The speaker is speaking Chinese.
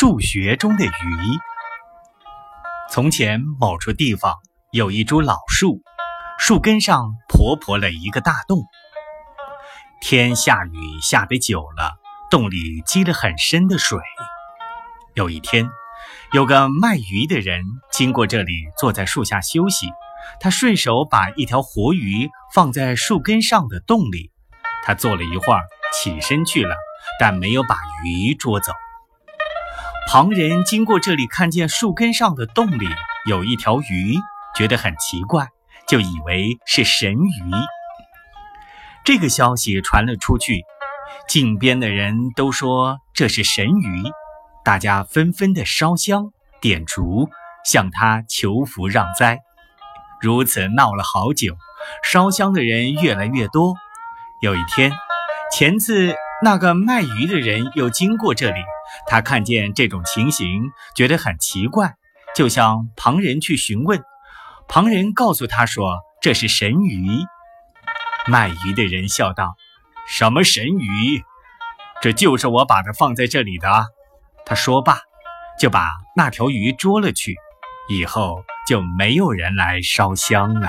数学中的鱼。从前某处地方有一株老树，树根上婆婆了一个大洞。天下雨下得久了，洞里积了很深的水。有一天，有个卖鱼的人经过这里，坐在树下休息。他顺手把一条活鱼放在树根上的洞里。他坐了一会儿，起身去了，但没有把鱼捉走。旁人经过这里，看见树根上的洞里有一条鱼，觉得很奇怪，就以为是神鱼。这个消息传了出去，近边的人都说这是神鱼，大家纷纷的烧香点烛，向他求福让灾。如此闹了好久，烧香的人越来越多。有一天，前次那个卖鱼的人又经过这里。他看见这种情形，觉得很奇怪，就向旁人去询问。旁人告诉他说：“这是神鱼。”卖鱼的人笑道：“什么神鱼？这就是我把它放在这里的。”他说罢，就把那条鱼捉了去。以后就没有人来烧香了。